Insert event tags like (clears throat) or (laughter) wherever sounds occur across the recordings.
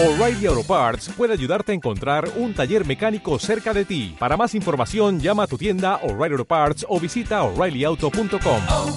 O'Reilly Auto Parts puede ayudarte a encontrar un taller mecánico cerca de ti. Para más información, llama a tu tienda O'Reilly Auto Parts o visita oreillyauto.com. oh,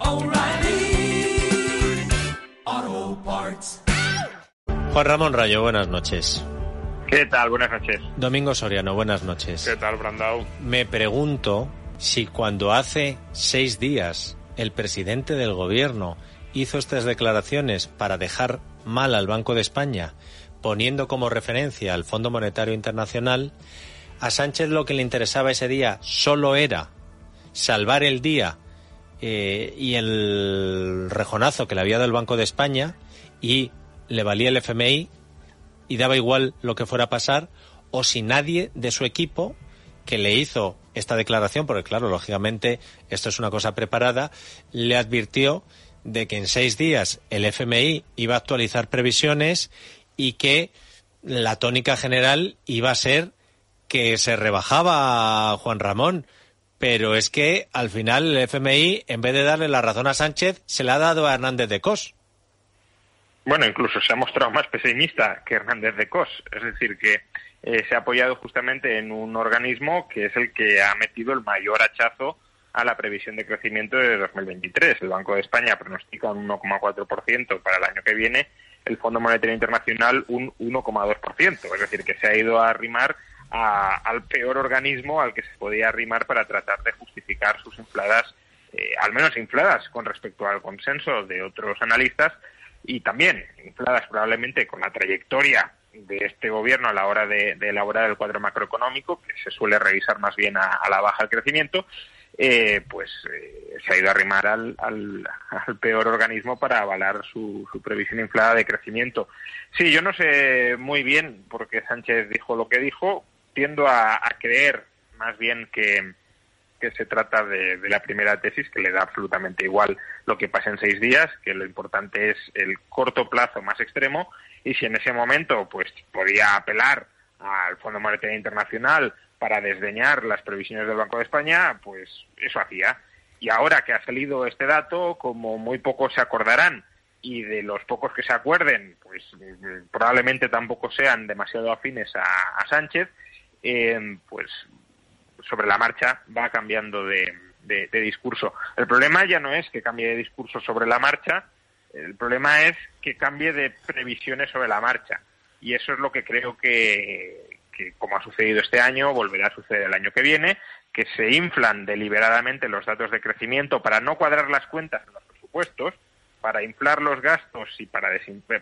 oh, O'Reilly Auto Parts. Juan Ramón Rayo, buenas noches. ¿Qué tal? Buenas noches. Domingo Soriano, buenas noches. ¿Qué tal, Brandao? Me pregunto si cuando hace seis días el presidente del gobierno hizo estas declaraciones para dejar mal al Banco de España, poniendo como referencia al Fondo Monetario Internacional, a Sánchez lo que le interesaba ese día solo era salvar el día eh, y el rejonazo que le había dado el Banco de España y le valía el FMI y daba igual lo que fuera a pasar, o si nadie de su equipo que le hizo esta declaración, porque claro, lógicamente esto es una cosa preparada, le advirtió de que en seis días el FMI iba a actualizar previsiones y que la tónica general iba a ser que se rebajaba Juan Ramón. Pero es que al final el FMI, en vez de darle la razón a Sánchez, se la ha dado a Hernández de Cos. Bueno, incluso se ha mostrado más pesimista que Hernández de Cos. Es decir, que eh, se ha apoyado justamente en un organismo que es el que ha metido el mayor hachazo a la previsión de crecimiento de 2023. El Banco de España pronostica un 1,4% para el año que viene, el Fondo Monetario Internacional un 1,2%. Es decir, que se ha ido a arrimar a, al peor organismo al que se podía arrimar para tratar de justificar sus infladas, eh, al menos infladas con respecto al consenso de otros analistas y también infladas probablemente con la trayectoria de este gobierno a la hora de, elaborar el cuadro macroeconómico, que se suele revisar más bien a, a la baja el crecimiento, eh, pues eh, se ha ido a arrimar al, al, al, peor organismo para avalar su, previsión inflada de crecimiento. Sí, yo no sé muy bien por qué Sánchez dijo lo que dijo. Tiendo a, a creer más bien que, que se trata de, de, la primera tesis, que le da absolutamente igual lo que pase en seis días, que lo importante es el corto plazo más extremo, y si en ese momento pues podía apelar al Fondo Monetario Internacional para desdeñar las previsiones del Banco de España, pues eso hacía. Y ahora que ha salido este dato, como muy pocos se acordarán, y de los pocos que se acuerden, pues probablemente tampoco sean demasiado afines a, Sánchez, eh, pues sobre la marcha va cambiando de, discurso. El problema ya no es que cambie de discurso sobre la marcha, el problema es que cambie de previsiones sobre la marcha. Y eso es lo que creo que, que, como ha sucedido este año, volverá a suceder el año que viene, que se inflan deliberadamente los datos de crecimiento para no cuadrar las cuentas en los presupuestos, para inflar los gastos y para,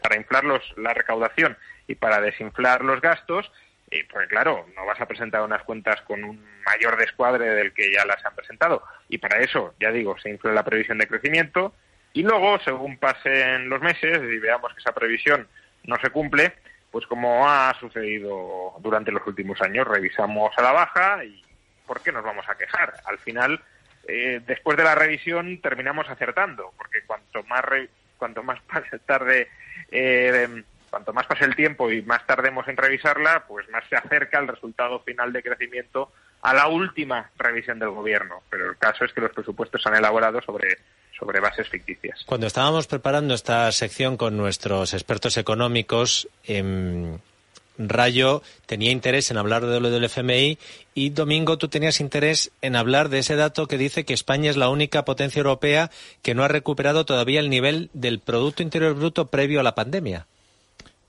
para inflar los, la recaudación y para desinflar los gastos, eh, porque claro, no vas a presentar unas cuentas con un mayor descuadre del que ya las han presentado. Y para eso, ya digo, se infla la previsión de crecimiento y luego, según pasen los meses y veamos que esa previsión no se cumple, pues como ha sucedido durante los últimos años, revisamos a la baja y ¿por qué nos vamos a quejar? Al final, eh, después de la revisión terminamos acertando, porque cuanto más re cuanto más (laughs) tarde eh, cuanto más pase el tiempo y más tardemos en revisarla, pues más se acerca el resultado final de crecimiento a la última revisión del gobierno. Pero el caso es que los presupuestos se han elaborado sobre, sobre bases ficticias. Cuando estábamos preparando esta sección con nuestros expertos económicos, eh, Rayo tenía interés en hablar de lo del FMI y Domingo tú tenías interés en hablar de ese dato que dice que España es la única potencia europea que no ha recuperado todavía el nivel del Producto Interior Bruto previo a la pandemia.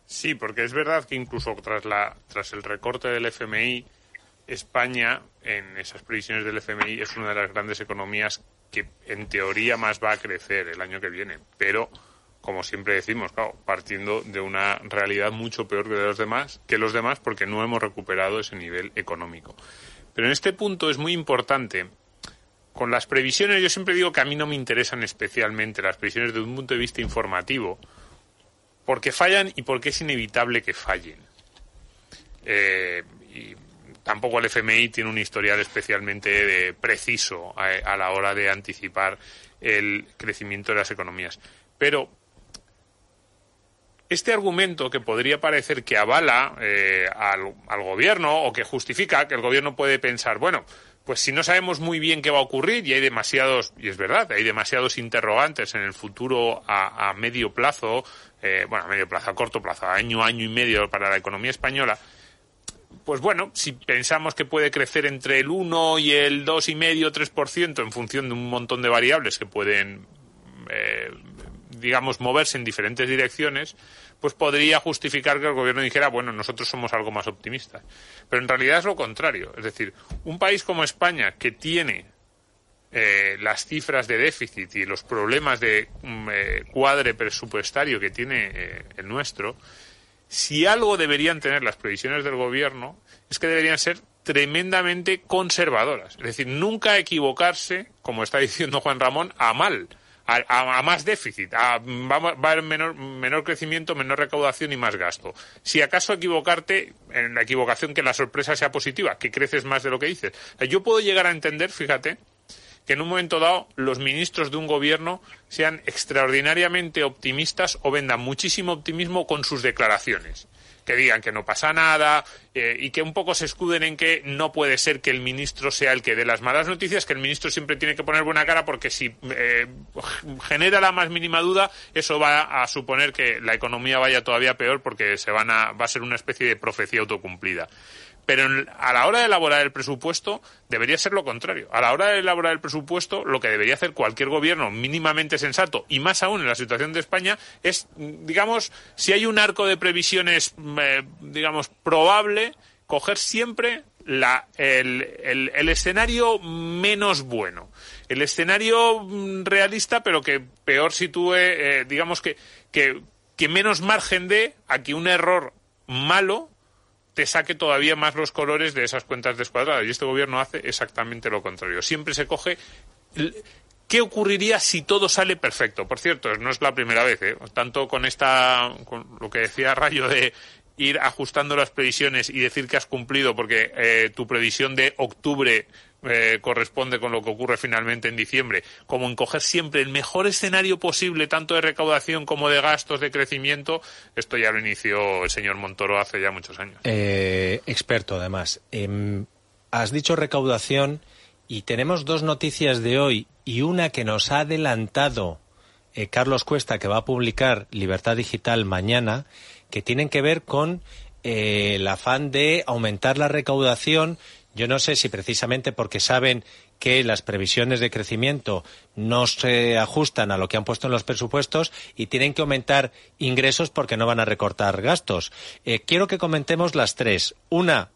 Sí, porque es verdad que incluso tras, la, tras el recorte del FMI, España, en esas previsiones del FMI, es una de las grandes economías que en teoría más va a crecer el año que viene. Pero, como siempre decimos, claro, partiendo de una realidad mucho peor que los demás, que los demás, porque no hemos recuperado ese nivel económico. Pero en este punto es muy importante. Con las previsiones, yo siempre digo que a mí no me interesan especialmente las previsiones desde un punto de vista informativo, porque fallan y porque es inevitable que fallen. Eh, y tampoco el FMI tiene un historial especialmente eh, preciso a, la hora de anticipar el crecimiento de las economías. Pero este argumento que podría parecer que avala eh, al, al, gobierno o que justifica que el gobierno puede pensar, bueno, pues si no sabemos muy bien qué va a ocurrir y hay demasiados, y es verdad, hay demasiados interrogantes en el futuro a, medio plazo, eh, bueno, a medio plazo, a corto plazo, a año, año y medio para la economía española, pues bueno, si pensamos que puede crecer entre el 1 y el 2,5 3% en función de un montón de variables que pueden, eh, digamos, moverse en diferentes direcciones, pues podría justificar que el gobierno dijera, bueno, nosotros somos algo más optimistas. Pero en realidad es lo contrario. Es decir, un país como España, que tiene eh, las cifras de déficit y los problemas de mm, eh, cuadre presupuestario que tiene eh, el nuestro, si algo deberían tener las previsiones del gobierno es que deberían ser tremendamente conservadoras. Es decir, nunca equivocarse, como está diciendo Juan Ramón, a mal a, más déficit, a, va, a haber menor, menor crecimiento, menor recaudación y más gasto. Si acaso equivocarte, en la equivocación que la sorpresa sea positiva, que creces más de lo que dices. Yo puedo llegar a entender, fíjate, que en un momento dado los ministros de un gobierno sean extraordinariamente optimistas o vendan muchísimo optimismo con sus declaraciones que digan que no pasa nada eh, y que un poco se escuden en que no puede ser que el ministro sea el que dé las malas noticias, que el ministro siempre tiene que poner buena cara porque si eh, genera la más mínima duda, eso va a suponer que la economía vaya todavía peor porque se van a, va a ser una especie de profecía autocumplida. Pero a la hora de elaborar el presupuesto debería ser lo contrario. A la hora de elaborar el presupuesto, lo que debería hacer cualquier gobierno mínimamente sensato, y más aún en la situación de España, es, digamos, si hay un arco de previsiones, eh, digamos, probable, coger siempre la, el, el, escenario menos bueno. El escenario mm, realista, pero que peor sitúe, eh, digamos, que, que, que menos margen dé a que un error malo te saque todavía más los colores de esas cuentas descuadradas. Y este gobierno hace exactamente lo contrario. Siempre se coge. ¿Qué ocurriría si todo sale perfecto? Por cierto, no es la primera vez, ¿eh? tanto con esta, con lo que decía Rayo de ir ajustando las previsiones y decir que has cumplido porque eh, tu previsión de octubre eh, corresponde con lo que ocurre finalmente en diciembre, como en coger siempre el mejor escenario posible, tanto de recaudación como de gastos de crecimiento, esto ya lo inició el señor Montoro hace ya muchos años. Eh, experto, además. Em, has dicho recaudación y tenemos dos noticias de hoy y una que nos ha adelantado eh, Carlos Cuesta, que va a publicar Libertad Digital mañana, que tienen que ver con el afán de aumentar la recaudación yo no sé si precisamente porque saben que las previsiones de crecimiento no se ajustan a lo que han puesto en los presupuestos y tienen que aumentar ingresos porque no van a recortar gastos. Eh, quiero que comentemos las tres. Una,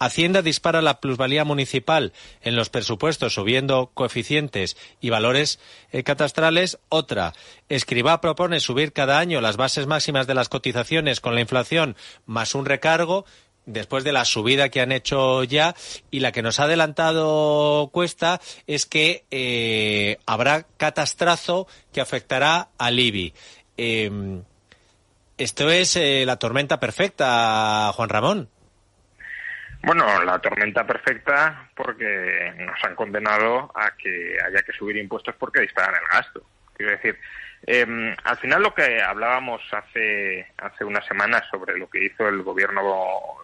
Hacienda dispara la plusvalía municipal en los presupuestos subiendo coeficientes y valores eh, catastrales. Otra, Escribá propone subir cada año las bases máximas de las cotizaciones con la inflación más un recargo después de la subida que han hecho ya y la que nos ha adelantado Cuesta es que eh, habrá catastrazo que afectará al IBI. Em, esto es eh, la tormenta perfecta, Juan Ramón. Bueno, la tormenta perfecta porque nos han condenado a que haya que subir impuestos porque disparan el gasto. Quiero decir, eh, al final lo que hablábamos hace, hace unas semanas sobre lo que hizo el gobierno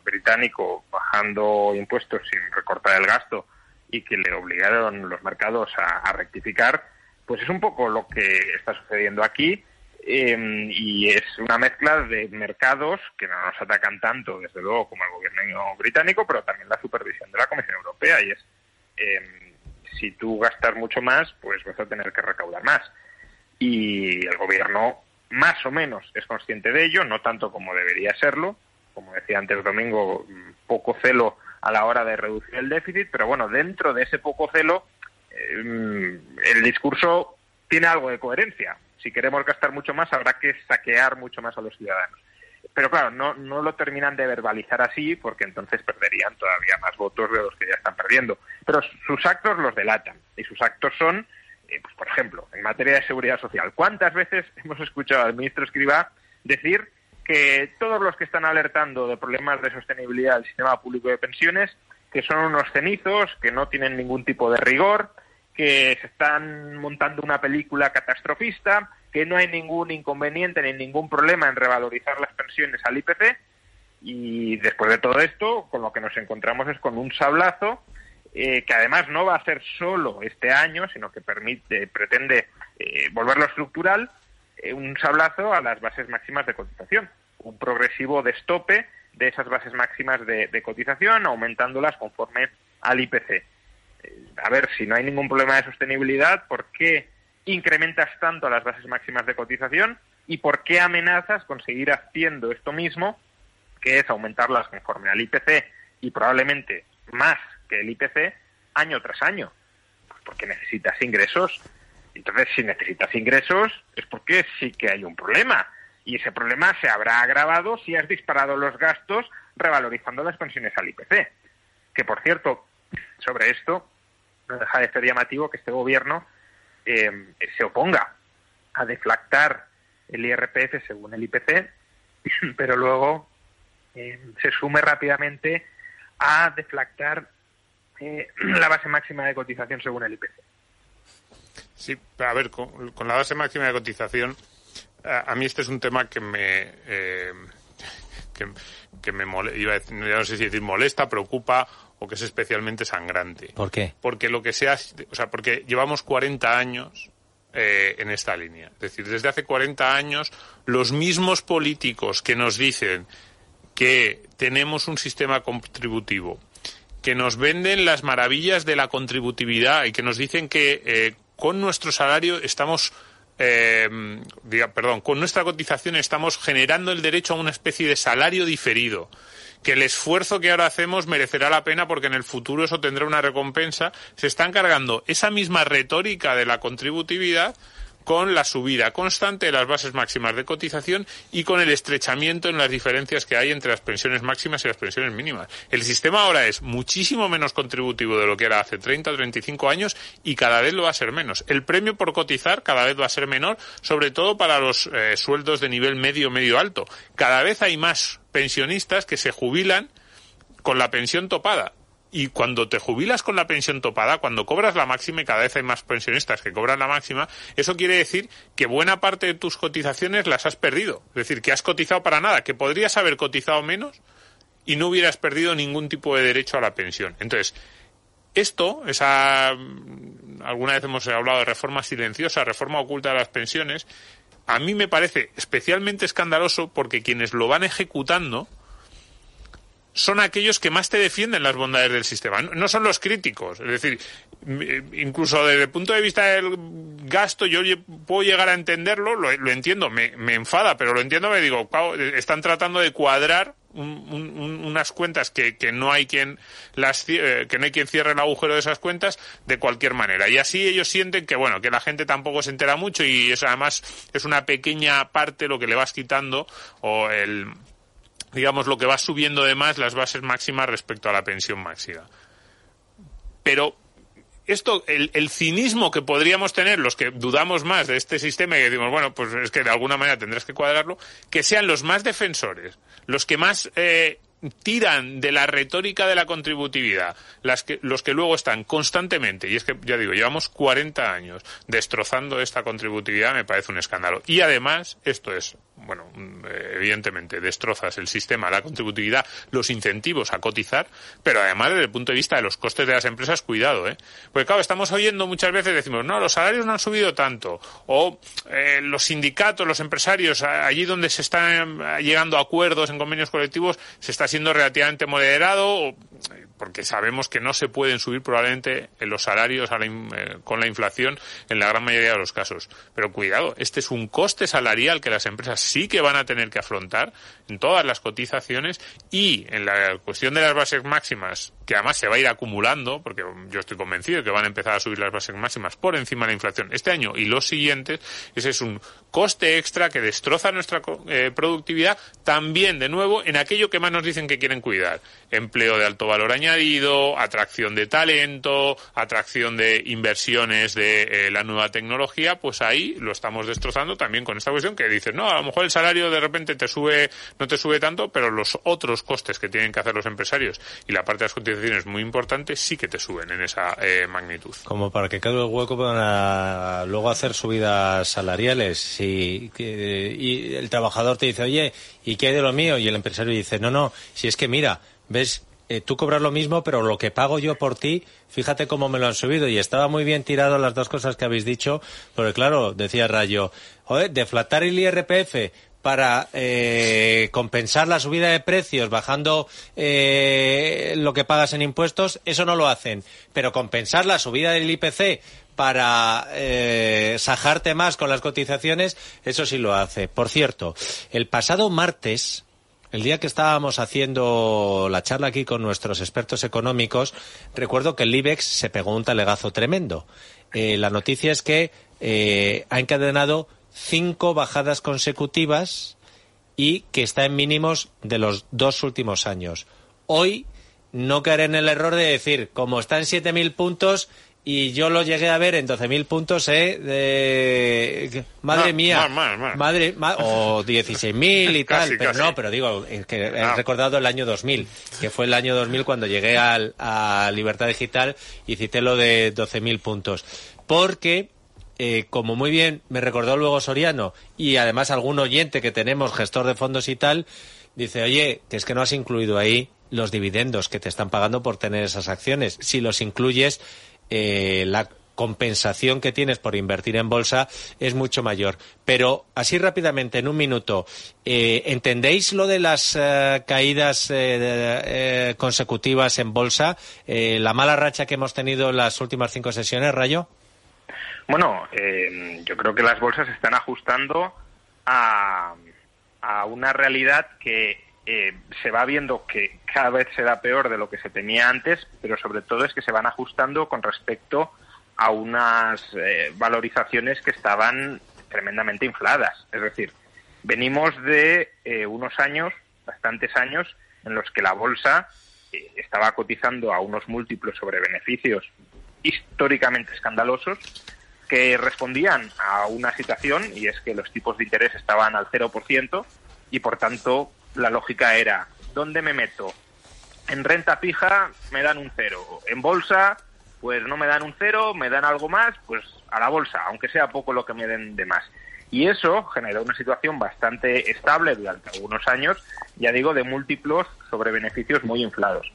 británico bajando impuestos sin recortar el gasto y que le obligaron los mercados a, rectificar, pues es un poco lo que está sucediendo aquí em, y es una mezcla de mercados que no nos atacan tanto, desde luego, como el gobierno británico, pero también la supervisión de la Comisión Europea y es em, si tú gastas mucho más, pues vas a tener que recaudar más y el gobierno más o menos es consciente de ello, no tanto como debería serlo, como decía antes Domingo, poco celo a la hora de reducir el déficit, pero bueno, dentro de ese poco celo, eh, el discurso tiene algo de coherencia. Si queremos gastar mucho más, habrá que saquear mucho más a los ciudadanos. Pero claro, no, no lo terminan de verbalizar así, porque entonces perderían todavía más votos de los que ya están perdiendo. Pero sus actos los delatan, y sus actos son eh, pues, por ejemplo, en materia de seguridad social, ¿cuántas veces (laughs) hemos escuchado al ministro Escribá decir que todos los que están alertando de problemas de sostenibilidad del sistema público de pensiones, que son unos cenizos, que no tienen ningún tipo de rigor, que se están montando una película catastrofista, que no hay ningún inconveniente ni ningún problema en revalorizar las pensiones al IPC. Y después de todo esto, con lo que nos encontramos es con un sablazo eh, que además no va a ser solo este año, sino que permite, pretende eh, volverlo estructural, eh, un sablazo a las bases máximas de cotización, un progresivo destope de esas bases máximas de, cotización, aumentándolas conforme al IPC. Eh, a ver, si no hay ningún problema de sostenibilidad, ¿por qué incrementas tanto las bases máximas de cotización y por qué amenazas con seguir haciendo esto mismo, que es aumentarlas conforme al IPC y probablemente más el IPC año tras año? Pues porque necesitas ingresos. Entonces, si necesitas ingresos, es porque sí que hay un problema. Y ese problema se habrá agravado si has disparado los gastos revalorizando las pensiones al IPC. Que, por cierto, sobre esto, no deja de ser llamativo que este gobierno eh, se oponga a deflactar el IRPF según el IPC, pero luego eh, se sume rápidamente a deflactar eh, (clears throat) la base máxima de cotización según el IPC. Sí, a ver, con, con la base máxima de cotización, a, a, mí este es un tema que me. Eh, que, que, me mole, iba a decir, no sé si decir molesta, preocupa o que es especialmente sangrante. ¿Por qué? Porque lo que sea, o sea, porque llevamos 40 años eh, en esta línea. Es decir, desde hace 40 años los mismos políticos que nos dicen que tenemos un sistema contributivo, que nos venden las maravillas de la contributividad y que nos dicen que eh, con nuestro salario estamos eh, perdón, con nuestra cotización estamos generando el derecho a una especie de salario diferido que el esfuerzo que ahora hacemos merecerá la pena porque en el futuro eso tendrá una recompensa, se están cargando esa misma retórica de la contributividad con la subida constante de las bases máximas de cotización y con el estrechamiento en las diferencias que hay entre las pensiones máximas y las pensiones mínimas. El sistema ahora es muchísimo menos contributivo de lo que era hace 30 o 35 años y cada vez lo va a ser menos. El premio por cotizar cada vez va a ser menor, sobre todo para los eh, sueldos de nivel medio medio alto. Cada vez hay más pensionistas que se jubilan con la pensión topada y cuando te jubilas con la pensión topada, cuando cobras la máxima y cada vez hay más pensionistas que cobran la máxima, eso quiere decir que buena parte de tus cotizaciones las has perdido. Es decir, que has cotizado para nada, que podrías haber cotizado menos y no hubieras perdido ningún tipo de derecho a la pensión. Entonces, esto, esa alguna vez hemos hablado de reforma silenciosa, reforma oculta de las pensiones, a mí me parece especialmente escandaloso porque quienes lo van ejecutando son aquellos que más te defienden las bondades del sistema, no son los críticos. Es decir, incluso desde el punto de vista del gasto, yo puedo llegar a entenderlo, lo, entiendo, me, enfada, pero lo entiendo, me digo, están tratando de cuadrar un, un, unas cuentas que, que, no hay quien las eh, que no hay quien cierre el agujero de esas cuentas de cualquier manera y así ellos sienten que bueno que la gente tampoco se entera mucho y eso además es una pequeña parte lo que le vas quitando o el digamos, lo que va subiendo de más las bases máximas respecto a la pensión máxima. Pero esto, el, cinismo que podríamos tener los que dudamos más de este sistema y decimos, bueno, pues es que de alguna manera tendrás que cuadrarlo, que sean los más defensores, los que más eh, tiran de la retórica de la contributividad, las que, los que luego están constantemente, y es que, ya digo, llevamos 40 años destrozando esta contributividad, me parece un escándalo. Y además, esto es, bueno, evidentemente, destrozas el sistema, la contributividad, los incentivos a cotizar, pero además desde el punto de vista de los costes de las empresas, cuidado, ¿eh? Porque claro, estamos oyendo muchas veces, decimos, no, los salarios no han subido tanto, o eh, los sindicatos, los empresarios, allí donde se están llegando a acuerdos en convenios colectivos, se está siendo relativamente moderado, porque sabemos que no se pueden subir probablemente los salarios la, eh, con la inflación en la gran mayoría de los casos. Pero cuidado, este es un coste salarial que las empresas sí que van a tener que afrontar en todas las cotizaciones y en la cuestión de las bases máximas, que además se va a ir acumulando, porque yo estoy convencido de que van a empezar a subir las bases máximas por encima de la inflación este año y los siguientes, ese es un coste extra que destroza nuestra eh, productividad también, de nuevo, en aquello que más nos dicen que quieren cuidar. Empleo de alto valor añadido, atracción de talento, atracción de inversiones de eh, la nueva tecnología, pues ahí lo estamos destrozando también con esta cuestión que dices, no, a lo mejor el salario de repente te sube, no te sube tanto, pero los otros costes que tienen que hacer los empresarios y la parte de las cotizaciones muy importante sí que te suben en esa eh, magnitud. Como para que quede el hueco para luego hacer subidas salariales y, y el trabajador te dice, oye, ¿y qué hay de lo mío? Y el empresario dice, no, no, si es que mira, ves eh, tú cobras lo mismo, pero lo que pago yo por ti, fíjate cómo me lo han subido. Y estaba muy bien tirado las dos cosas que habéis dicho, porque claro, decía Rayo, joder, deflatar el IRPF para eh, compensar la subida de precios bajando eh, lo que pagas en impuestos, eso no lo hacen. Pero compensar la subida del IPC para eh, sajarte más con las cotizaciones, eso sí lo hace. Por cierto, el pasado martes, el día que estábamos haciendo la charla aquí con nuestros expertos económicos, recuerdo que el IBEX se pegó un talegazo tremendo. Eh, la noticia es que eh, ha encadenado cinco bajadas consecutivas y que está en mínimos de los dos últimos años. Hoy no caeré en el error de decir, como está en 7.000 puntos y yo lo llegué a ver en 12.000 puntos, ¿eh? De... Madre mía. más, más, más. Madre, ma- o (laughs) 16.000 y Casi, tal. Pero casi. no, pero digo, es que he Ah. recordado el año 2000, que fue el año 2000 cuando llegué al, a Libertad Digital y cité lo de 12.000 puntos. Porque, eh, como muy bien me recordó luego Soriano, y además algún oyente que tenemos, gestor de fondos y tal, dice, oye, que es que no has incluido ahí los dividendos que te están pagando por tener esas acciones. Si los incluyes, eh, la compensación que tienes por invertir en bolsa es mucho mayor. Pero así rápidamente, en un minuto, eh, ¿entendéis lo de las eh, caídas eh, eh, consecutivas en bolsa? Eh, ¿La mala racha que hemos tenido en las últimas cinco sesiones, Rayo? Bueno, yo creo que las bolsas se están ajustando a, a una realidad que eh, se va viendo que cada vez será peor de lo que se tenía antes, pero sobre todo es que se van ajustando con respecto a unas eh, valorizaciones que estaban tremendamente infladas. Es decir, venimos de eh, unos años, bastantes años, en los que la bolsa eh, estaba cotizando a unos múltiplos sobre beneficios históricamente escandalosos que respondían a una situación y es que los tipos de interés estaban al 0% y por tanto la lógica era ¿dónde me meto? En renta fija me dan un cero, en bolsa pues no me dan un cero, me dan algo más, pues a la bolsa, aunque sea poco lo que me den de más. Y eso generó una situación bastante estable durante algunos años, ya digo, de múltiplos sobre beneficios muy inflados.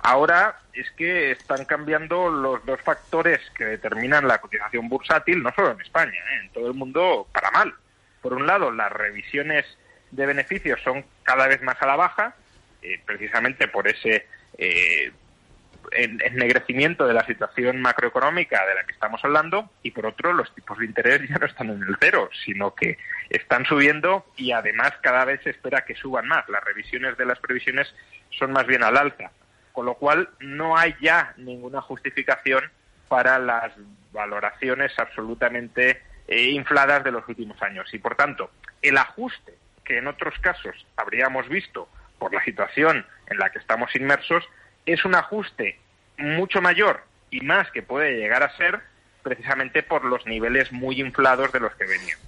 Ahora es que están cambiando los dos factores que determinan la cotización bursátil, no solo en España, ¿eh? en todo el mundo para mal. Por un lado, las revisiones de beneficios son cada vez más a la baja, eh, precisamente por ese eh, en- ennegrecimiento de la situación macroeconómica de la que estamos hablando, y por otro, los tipos de interés ya no están en el cero, sino que están subiendo y además cada vez se espera que suban más. Las revisiones de las previsiones son más bien al alza con lo cual no hay ya ninguna justificación para las valoraciones absolutamente eh, infladas de los últimos años. Y por tanto, el ajuste que en otros casos habríamos visto por la situación en la que estamos inmersos es un ajuste mucho mayor y más que puede llegar a ser precisamente por los niveles muy inflados de los que venían.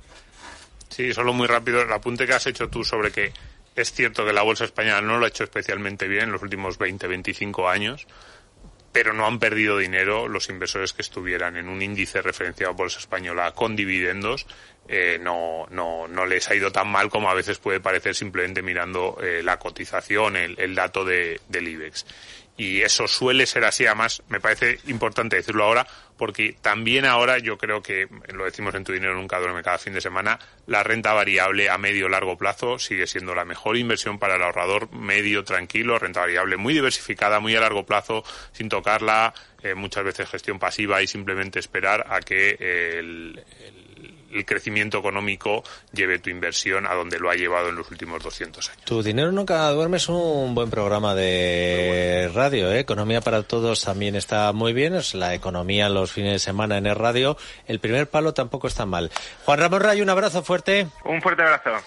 Sí, solo muy rápido, el apunte que has hecho tú sobre que es cierto que la bolsa española no lo ha hecho especialmente bien en los últimos 20, 25 años, pero no han perdido dinero los inversores que estuvieran en un índice referenciado a bolsa española con dividendos. eh, no, no, no les ha ido tan mal como a veces puede parecer simplemente mirando eh, la cotización, el, dato de, del IBEX. Y eso suele ser así, además me parece importante decirlo ahora, porque también ahora yo creo que, lo decimos en Tu Dinero Nunca Duerme cada fin de semana, la renta variable a medio largo plazo sigue siendo la mejor inversión para el ahorrador medio tranquilo, renta variable muy diversificada, muy a largo plazo, sin tocarla, eh, muchas veces gestión pasiva y simplemente esperar a que el- el crecimiento económico lleve tu inversión a donde lo ha llevado en los últimos 200 años. Tu dinero nunca duerme es un buen programa de radio, ¿eh? Economía para todos también está muy bien, es la economía los fines de semana en el radio. El primer palo tampoco está mal. Juan Ramón Rayo, un abrazo fuerte. Un fuerte abrazo.